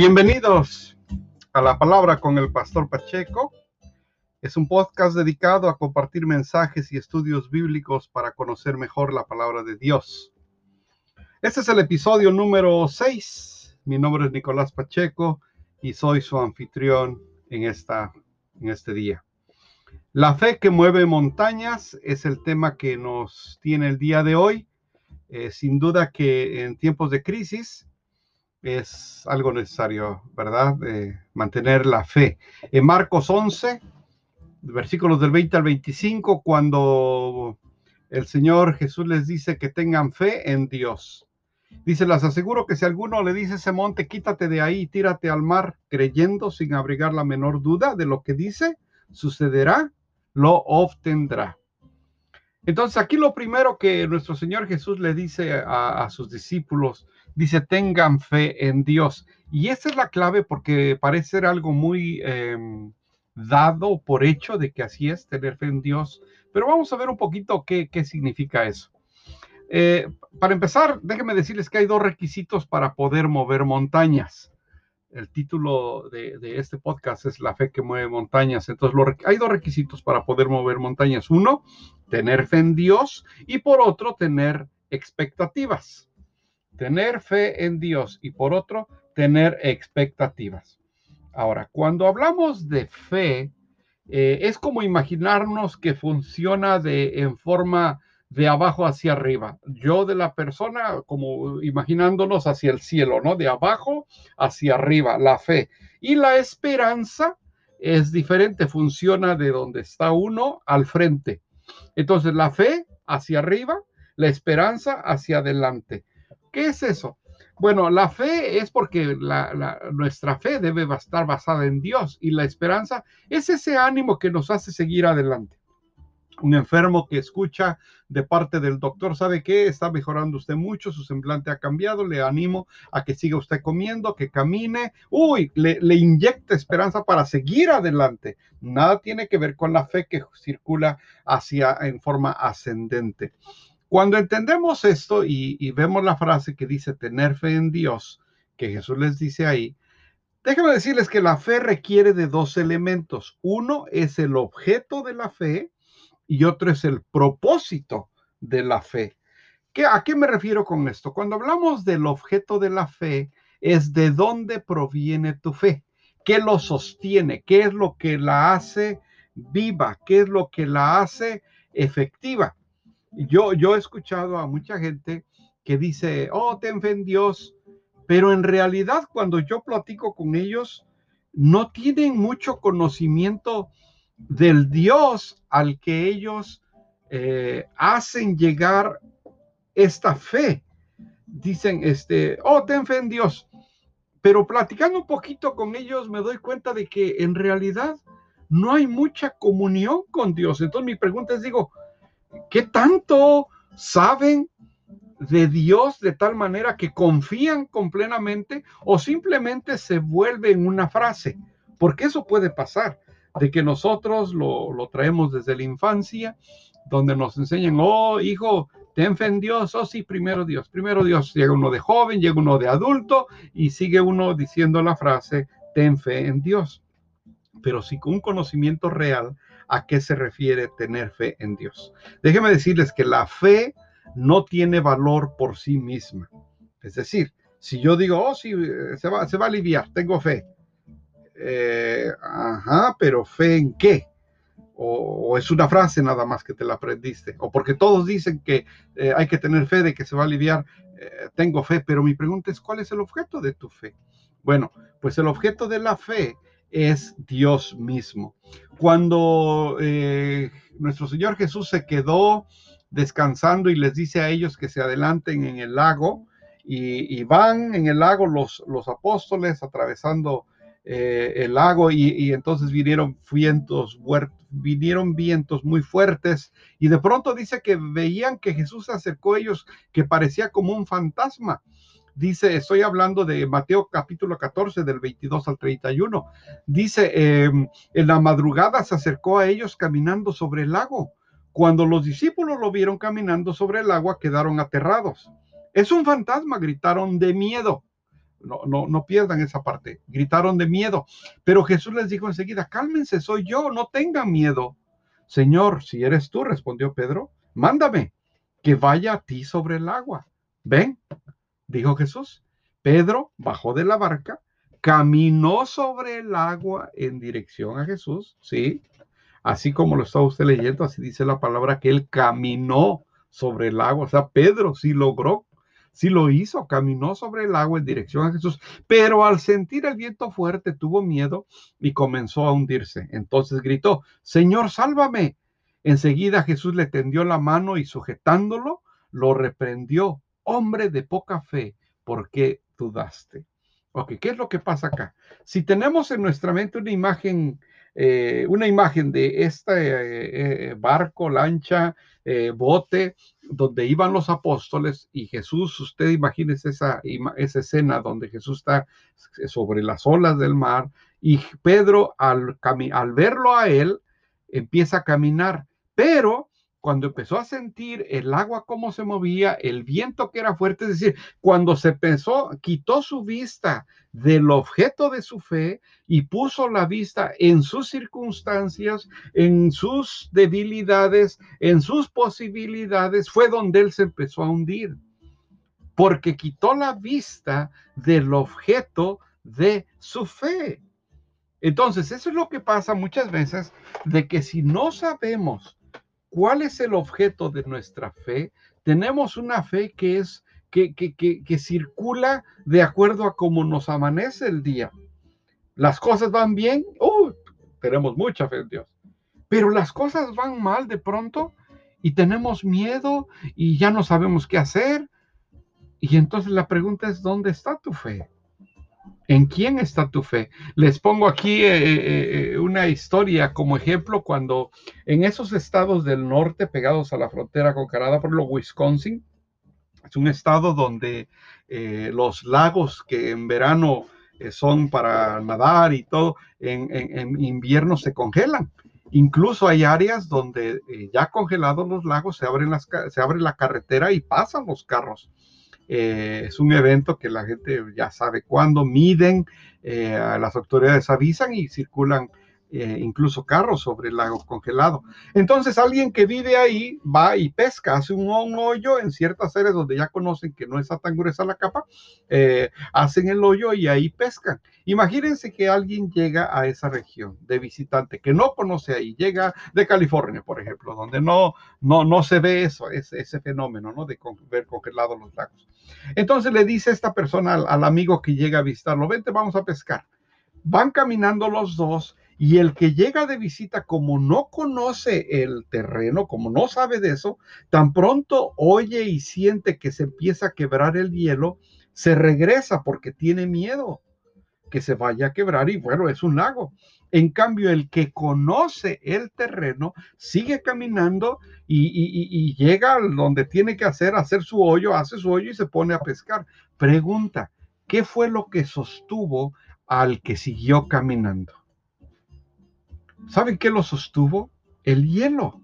Bienvenidos a la palabra con el pastor Pacheco. Es un podcast dedicado a compartir mensajes y estudios bíblicos para conocer mejor la palabra de Dios. Este es el episodio número 6. Mi nombre es Nicolás Pacheco y soy su anfitrión en, esta, en este día. La fe que mueve montañas es el tema que nos tiene el día de hoy. Eh, sin duda que en tiempos de crisis es algo necesario, ¿verdad? mantener la fe. En Marcos 11, versículos del 20 al 25, cuando el Señor Jesús les dice que tengan fe en Dios. Dice, les aseguro que si alguno le dice ese monte, quítate de ahí, tírate al mar, creyendo sin abrigar la menor duda de lo que dice, sucederá, lo obtendrá. Entonces aquí lo primero que nuestro Señor Jesús le dice a, sus discípulos, dice, tengan fe en Dios. Y esa es la clave porque parece ser algo muy em, dado por hecho de que así es, tener fe en Dios. Pero vamos a ver un poquito qué, qué significa eso. Eh, para empezar, déjenme decirles que hay dos requisitos para poder mover montañas el título de, este podcast es La fe que mueve montañas. Entonces, hay dos requisitos para poder mover montañas. Uno, tener fe en Dios y por otro, tener expectativas. Tener fe en Dios y por otro, tener expectativas. Ahora, cuando hablamos de fe, eh, es como imaginarnos que funciona de, en forma de abajo hacia arriba. Yo de la persona, como imaginándonos hacia el cielo, ¿no? De abajo hacia arriba, la fe. Y la esperanza es diferente, funciona de donde está uno al frente. Entonces, la fe hacia arriba, la esperanza hacia adelante. ¿Qué es eso? Bueno, la fe es porque nuestra fe debe estar basada en Dios y la esperanza es ese ánimo que nos hace seguir adelante un enfermo que escucha de parte del doctor, ¿sabe qué? Está mejorando usted mucho, su semblante ha cambiado, le animo a que siga usted comiendo, que camine, uy, le, le inyecta esperanza para seguir adelante. Nada tiene que ver con la fe que circula hacia en forma ascendente. Cuando entendemos esto y, vemos la frase que dice tener fe en Dios, que Jesús les dice ahí, Déjenme decirles que la fe requiere de dos elementos. Uno es el objeto de la fe y otro es el propósito de la fe. ¿Qué, ¿A qué me refiero con esto? Cuando hablamos del objeto de la fe, es de dónde proviene tu fe, qué lo sostiene, qué es lo que la hace viva, qué es lo que la hace efectiva. Yo, yo he escuchado a mucha gente que dice, oh, ten fe en Dios, pero en realidad cuando yo platico con ellos, no tienen mucho conocimiento del Dios al que ellos eh, hacen llegar esta fe. Dicen, este, oh, ten fe en Dios. Pero platicando un poquito con ellos me doy cuenta de que en realidad no hay mucha comunión con Dios. Entonces mi pregunta es, digo, ¿qué tanto saben de Dios de tal manera que confían completamente o simplemente se vuelven una frase? Porque eso puede pasar de que nosotros lo, traemos desde la infancia, donde nos enseñan, oh, hijo, ten fe en Dios, oh sí, primero Dios, primero Dios, llega uno de joven, llega uno de adulto y sigue uno diciendo la frase, ten fe en Dios. Pero sí con un conocimiento real a qué se refiere tener fe en Dios. Déjenme decirles que la fe no tiene valor por sí misma. Es decir, si yo digo, oh, sí, se va, se va a aliviar, tengo fe, eh, ajá, pero fe en qué? O, es una frase nada más que te la aprendiste, o porque todos dicen que eh, hay que tener fe de que se va a aliviar, eh, tengo fe, pero mi pregunta es, ¿cuál es el objeto de tu fe? Bueno, pues el objeto de la fe es Dios mismo. Cuando nuestro Señor Jesús se quedó descansando y les dice a ellos que se adelanten en el lago, y, van en el lago los, los apóstoles atravesando eh, el lago y, entonces vinieron vientos, vinieron vientos muy fuertes y de pronto dice que veían que Jesús se acercó a ellos que parecía como un fantasma. Dice, estoy hablando de Mateo capítulo 14 del 22 al 31. Dice, em, en la madrugada se acercó a ellos caminando sobre el lago. Cuando los discípulos lo vieron caminando sobre el agua, quedaron aterrados. Es un fantasma, gritaron de miedo. no, no, no pierdan esa parte. Gritaron de miedo, pero Jesús les dijo enseguida, cálmense, soy yo, no tengan miedo. Señor, si eres tú, respondió Pedro, mándame que vaya a ti sobre el agua. Ven, dijo Jesús. Pedro bajó de la barca, caminó sobre el agua en dirección a Jesús, ¿sí? Así como lo está usted leyendo, así dice la palabra que él caminó sobre el agua. O sea, Pedro sí logró sí lo hizo, caminó sobre el agua en dirección a Jesús, pero al sentir el viento fuerte tuvo miedo y comenzó a hundirse. Entonces gritó, Señor, sálvame. Enseguida Jesús le tendió la mano y sujetándolo, lo reprendió. Hombre de poca fe, ¿por qué dudaste? Ok, ¿qué es lo que pasa acá? Si tenemos en nuestra mente una imagen, eh, una imagen de este eh, eh, barco, lancha, bote, donde iban los apóstoles y Jesús, usted imagínese esa, escena donde Jesús está sobre las olas del mar y Pedro al verlo a él empieza a caminar, pero cuando empezó a sentir el agua cómo se movía, el viento que era fuerte, es decir, cuando se pensó, quitó su vista del objeto de su fe y puso la vista en sus circunstancias, en sus debilidades, en sus posibilidades, fue donde él se empezó a hundir, porque quitó la vista del objeto de su fe. Entonces, eso es lo que pasa muchas veces, de que si no sabemos ¿Cuál es el objeto de nuestra fe? Tenemos una fe que es que, que, que, circula de acuerdo a cómo nos amanece el día. Las cosas van bien, uh, tenemos mucha fe en Dios. Pero las cosas van mal de pronto y tenemos miedo y ya no sabemos qué hacer. Y entonces la pregunta es, ¿dónde está tu fe? ¿En quién está tu fe? Les pongo aquí eh, eh, eh, una historia como ejemplo cuando en esos estados del norte pegados a la frontera con Canadá, por lo Wisconsin, es un estado donde los lagos que en verano son para nadar y todo, en, invierno se congelan. Incluso hay áreas donde ya congelados los lagos se abre la carretera y pasan los carros. Eh, es un evento que la gente ya sabe cuándo, miden, eh, las autoridades avisan y circulan eh, incluso carros sobre el lago congelado. Entonces alguien que vive ahí va y pesca, hace un, hoyo en ciertas áreas donde ya conocen que no está tan gruesa la capa, eh, hacen el hoyo y ahí pescan. Imagínense que alguien llega a esa región de visitante que no conoce ahí, llega de California, por ejemplo, donde no, no, no se ve eso, ese, fenómeno, ¿no? De ver congelados los lagos. Entonces le dice esta persona al, al amigo que llega a visitarlo, vente, vamos a pescar. Van caminando los dos y el que llega de visita, como no conoce el terreno, como no sabe de eso, tan pronto oye y siente que se empieza a quebrar el hielo, se regresa porque tiene miedo que se vaya a quebrar y bueno, es un lago. En cambio, el que conoce el terreno sigue caminando y, llega donde tiene que hacer, hacer su hoyo, hace su hoyo y se pone a pescar. Pregunta, ¿qué fue lo que sostuvo al que siguió caminando? ¿Saben qué lo sostuvo? El hielo.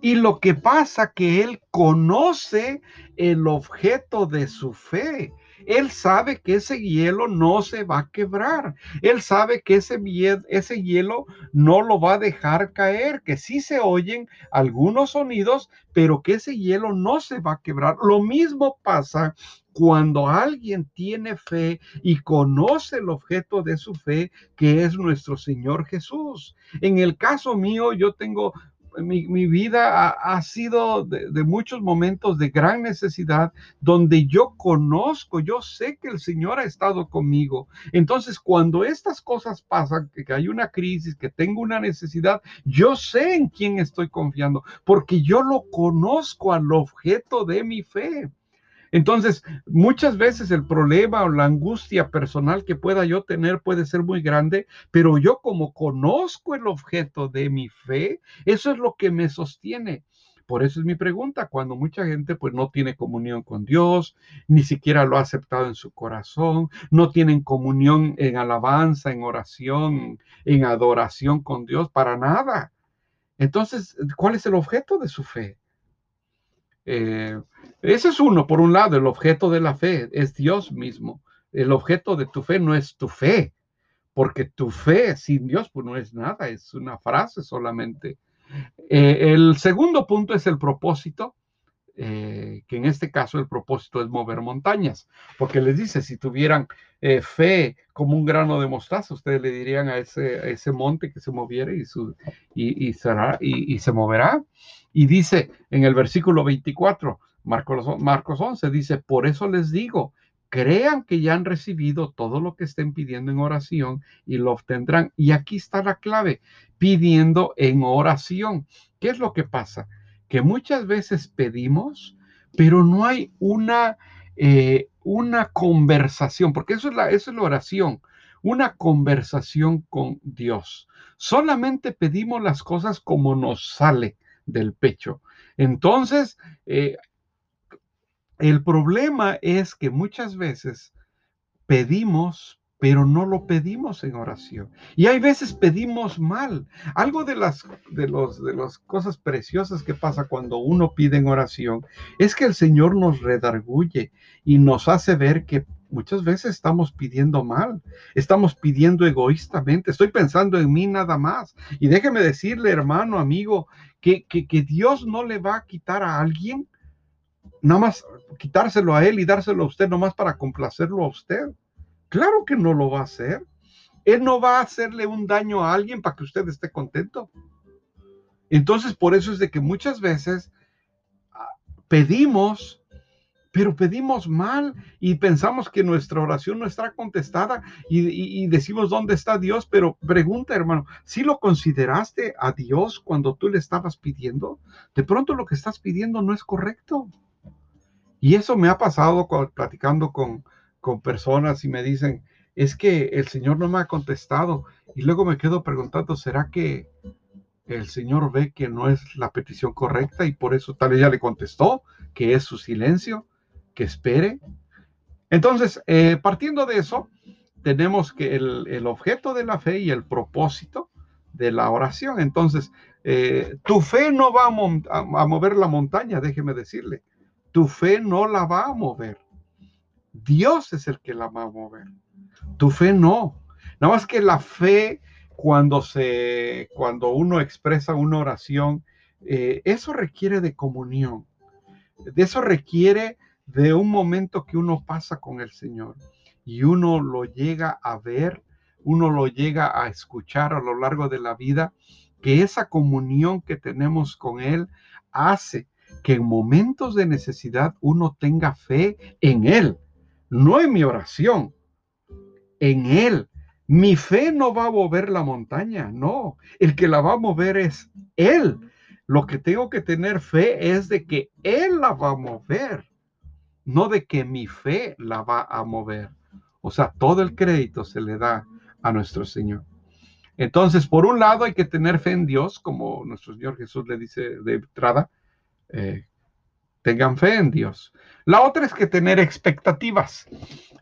Y lo que pasa que él conoce el objeto de su fe. Él sabe que ese hielo no se va a quebrar. Él sabe que ese, ese hielo no lo va a dejar caer, que sí se oyen algunos sonidos, pero que ese hielo no se va a quebrar. Lo mismo pasa cuando alguien tiene fe y conoce el objeto de su fe, que es nuestro Señor Jesús. En el caso mío, yo tengo mi, vida ha, sido de, muchos momentos de gran necesidad donde yo conozco, yo sé que el Señor ha estado conmigo. Entonces, cuando estas cosas pasan, que hay una crisis, que tengo una necesidad, yo sé en quién estoy confiando, porque yo lo conozco al objeto de mi fe. Entonces, muchas veces el problema o la angustia personal que pueda yo tener puede ser muy grande, pero yo como conozco el objeto de mi fe, eso es lo que me sostiene. Por eso es mi pregunta, cuando mucha gente pues no tiene comunión con Dios, ni siquiera lo ha aceptado en su corazón, no tienen comunión en alabanza, en oración, en adoración con Dios, para nada. Entonces, ¿cuál es el objeto de su fe? Eh, ese es uno, por un lado, el objeto de la fe es Dios mismo. el objeto de tu fe no es tu fe, porque tu fe sin Dios pues no es nada, es una frase solamente. Eh, el segundo punto es el propósito, eh, que en este caso el propósito es mover montañas, porque les dice, si tuvieran eh, fe como un grano de mostaza, ustedes le dirían a ese, ese monte que se moviera y, su, y, será, y, se moverá. Y dice en el versículo 24, Marcos, Marcos 11, dice, por eso les digo, crean que ya han recibido todo lo que estén pidiendo en oración y lo obtendrán. Y aquí está la clave, pidiendo en oración. ¿Qué es lo que pasa? Que muchas veces pedimos, pero no hay una, eh, una conversación, porque eso es, la, eso es la oración, una conversación con Dios. Solamente pedimos las cosas como nos sale del pecho. Entonces, eh, el problema es que muchas veces pedimos, pero no lo pedimos en oración. Y hay veces pedimos mal. Algo de las, de los, de las cosas preciosas que pasa cuando uno pide en oración es que el Señor nos redarguye y nos hace ver que muchas veces estamos pidiendo mal, estamos pidiendo egoístamente, estoy pensando en mí nada más. Y déjeme decirle, hermano, amigo, que, que, Dios no le va a quitar a alguien nada más quitárselo a él y dárselo a usted nomás para complacerlo a usted. Claro que no lo va a hacer. Él no va a hacerle un daño a alguien para que usted esté contento. Entonces, por eso es de que muchas veces ah, pedimos, pero pedimos mal y pensamos que nuestra oración no está contestada y, decimos dónde está Dios, pero pregunta, hermano, si lo consideraste a Dios cuando tú le estabas pidiendo, de pronto lo que estás pidiendo no es correcto. Y eso me ha pasado platicando con, con personas y me dicen, es que el Señor no me ha contestado. Y luego me quedo preguntando, ¿será que el Señor ve que no es la petición correcta y por eso tal vez ya le contestó que es su silencio, que espere? Entonces, eh, partiendo de eso, tenemos que el, objeto de la fe y el propósito de la oración. Entonces, eh, tu fe no va a mover la montaña, déjeme decirle tu fe no la va a mover. Dios es el que la va a mover. Tu fe no. Nada más que la fe, cuando se, cuando uno expresa una oración, eh, eso requiere de comunión. De eso requiere de un momento que uno pasa con el Señor y uno lo llega a ver, uno lo llega a escuchar a lo largo de la vida, que esa comunión que tenemos con Él hace que en momentos de necesidad uno tenga fe en Él, no en mi oración, en Él. Mi fe no va a mover la montaña, no. El que la va a mover es Él. Lo que tengo que tener fe es de que Él la va a mover, no de que mi fe la va a mover. O sea, todo el crédito se le da a nuestro Señor. Entonces, por un lado hay que tener fe en Dios, como nuestro Señor Jesús le dice de entrada, eh, tengan fe en Dios. La otra es que tener expectativas.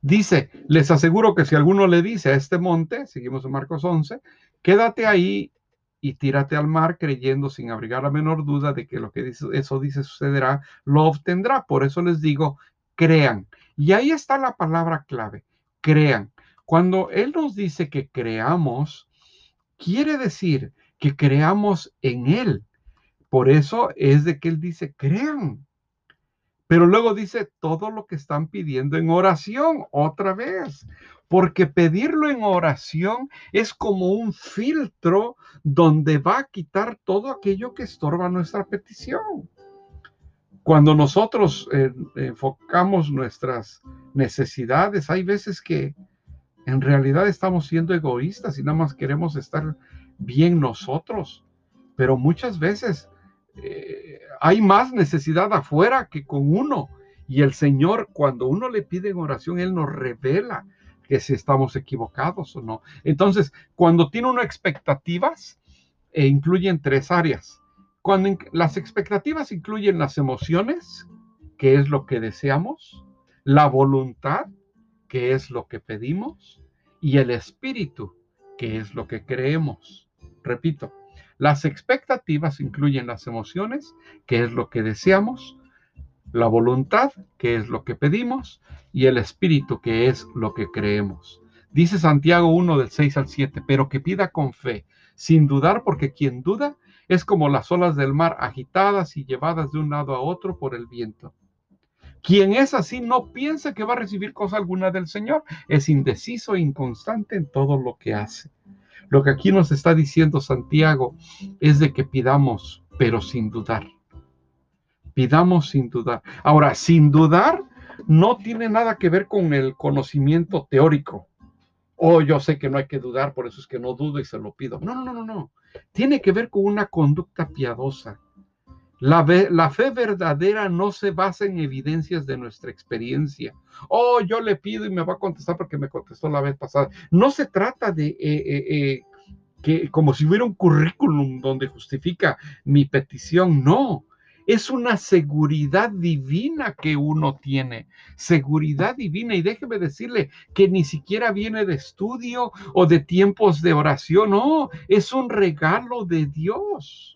Dice, les aseguro que si alguno le dice a este monte, seguimos en Marcos 11, quédate ahí y tírate al mar creyendo sin abrigar la menor duda de que lo que eso dice sucederá, lo obtendrá. Por eso les digo, crean. Y ahí está la palabra clave, crean. Cuando Él nos dice que creamos, quiere decir que creamos en Él. Por eso es de que él dice, crean. Pero luego dice todo lo que están pidiendo en oración otra vez, porque pedirlo en oración es como un filtro donde va a quitar todo aquello que estorba nuestra petición. Cuando nosotros eh, enfocamos nuestras necesidades, hay veces que en realidad estamos siendo egoístas y nada más queremos estar bien nosotros, pero muchas veces eh, hay más necesidad afuera que con uno. Y el Señor, cuando uno le pide en oración, Él nos revela que si estamos equivocados o no. Entonces, cuando tiene uno expectativas, e incluyen tres áreas. Cuando las expectativas incluyen las emociones, que es lo que deseamos, la voluntad, que es lo que pedimos, y el espíritu, que es lo que creemos. Repito, las expectativas incluyen las emociones, que es lo que deseamos, la voluntad, que es lo que pedimos, y el espíritu, que es lo que creemos. Dice Santiago 1 del 6 al 7, pero que pida con fe, sin dudar, porque quien duda es como las olas del mar agitadas y llevadas de un lado a otro por el viento. Quien es así no piensa que va a recibir cosa alguna del Señor, es indeciso e inconstante en todo lo que hace. Lo que aquí nos está diciendo Santiago es de que pidamos, pero sin dudar. Pidamos sin dudar. Ahora, sin dudar no tiene nada que ver con el conocimiento teórico. Oh, yo sé que no hay que dudar, por eso es que no dudo y se lo pido. No, no, no, no. Tiene que ver con una conducta piadosa. La, la, fe verdadera no se basa en evidencias de nuestra experiencia. Oh, yo le pido y me va a contestar porque me contestó la vez pasada. No se trata de eh, eh, eh, que como si hubiera un currículum donde justifica mi petición. No, es una seguridad divina que uno tiene, seguridad divina. Y déjeme decirle que ni siquiera viene de estudio o de tiempos de oración, no, es un regalo de Dios.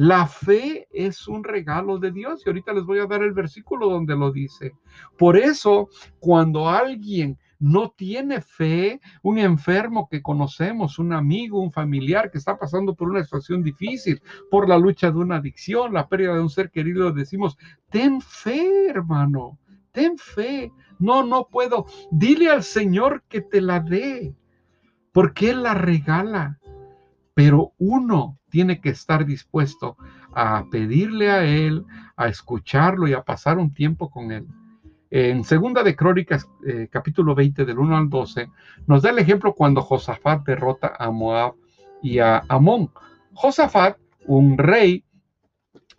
La fe es un regalo de Dios y ahorita les voy a dar el versículo donde lo dice. Por eso, cuando alguien no tiene fe, un enfermo que conocemos, un amigo, un familiar que está pasando por una situación difícil, por la lucha de una adicción, la pérdida de un ser querido, decimos, ten fe, hermano, ten fe. No, no puedo. Dile al Señor que te la dé, porque Él la regala. Pero uno tiene que estar dispuesto a pedirle a Él, a escucharlo y a pasar un tiempo con Él. En Segunda de Crónicas, eh, capítulo 20, del 1 al 12, nos da el ejemplo cuando Josafat derrota a Moab y a Amón. Josafat, un rey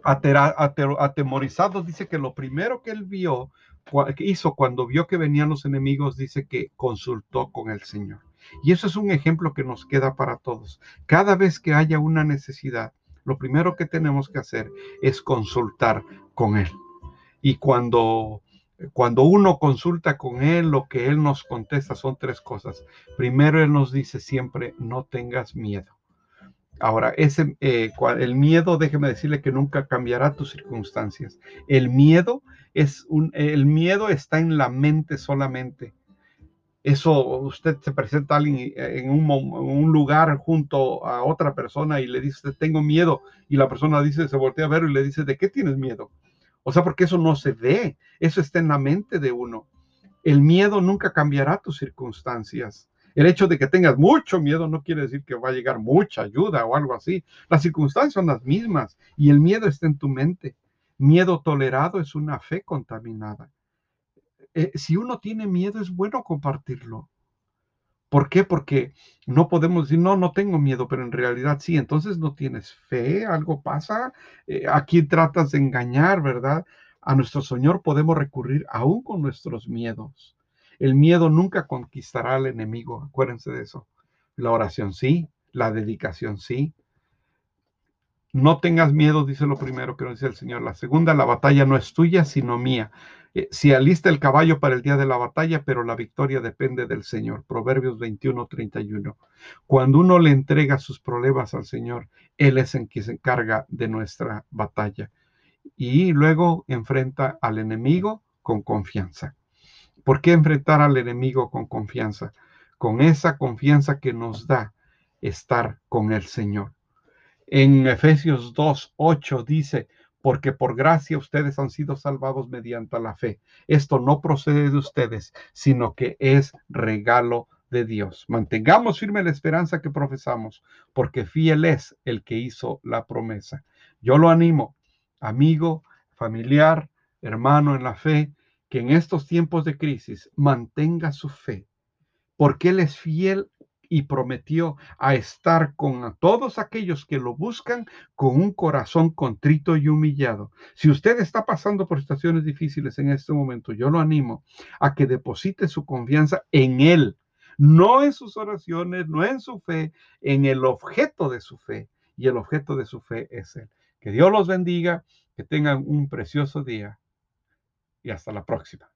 atemorizado, dice que lo primero que él vio, que hizo cuando vio que venían los enemigos, dice que consultó con el Señor. Y eso es un ejemplo que nos queda para todos. Cada vez que haya una necesidad, lo primero que tenemos que hacer es consultar con Él. Y cuando, cuando uno consulta con Él, lo que Él nos contesta son tres cosas. Primero, Él nos dice siempre, no tengas miedo. Ahora, ese, eh, el miedo, déjeme decirle que nunca cambiará tus circunstancias. El miedo es un, el miedo está en la mente solamente eso usted se presenta alguien en un, lugar junto a otra persona y le dice, tengo miedo, y la persona dice, se voltea a ver y le dice, ¿de qué tienes miedo? O sea, porque eso no se ve, eso está en la mente de uno. El miedo nunca cambiará tus circunstancias. El hecho de que tengas mucho miedo no quiere decir que va a llegar mucha ayuda o algo así. Las circunstancias son las mismas y el miedo está en tu mente. Miedo tolerado es una fe contaminada. Eh, si uno tiene miedo, es bueno compartirlo. ¿Por qué? Porque no podemos decir, no, no tengo miedo, pero en realidad sí, entonces no tienes fe, algo pasa. Eh, aquí tratas de engañar, ¿verdad? A nuestro Señor podemos recurrir aún con nuestros miedos. El miedo nunca conquistará al enemigo, acuérdense de eso. La oración sí, la dedicación sí. No tengas miedo, dice lo primero que nos dice el Señor. La segunda, la batalla no es tuya, sino mía. Eh, si alista el caballo para el día de la batalla, pero la victoria depende del Señor. Proverbios 21, 31. Cuando uno le entrega sus problemas al Señor, Él es en quien se encarga de nuestra batalla. Y luego enfrenta al enemigo con confianza. ¿Por qué enfrentar al enemigo con confianza? Con esa confianza que nos da estar con el Señor. En Efesios 2, 8 dice, porque por gracia ustedes han sido salvados mediante la fe. Esto no procede de ustedes, sino que es regalo de Dios. Mantengamos firme la esperanza que profesamos, porque fiel es el que hizo la promesa. Yo lo animo, amigo, familiar, hermano en la fe, que en estos tiempos de crisis mantenga su fe, porque Él es fiel y prometió a estar con todos aquellos que lo buscan con un corazón contrito y humillado. Si usted está pasando por situaciones difíciles en este momento, yo lo animo a que deposite su confianza en Él, no en sus oraciones, no en su fe, en el objeto de su fe. Y el objeto de su fe es Él. Que Dios los bendiga, que tengan un precioso día y hasta la próxima.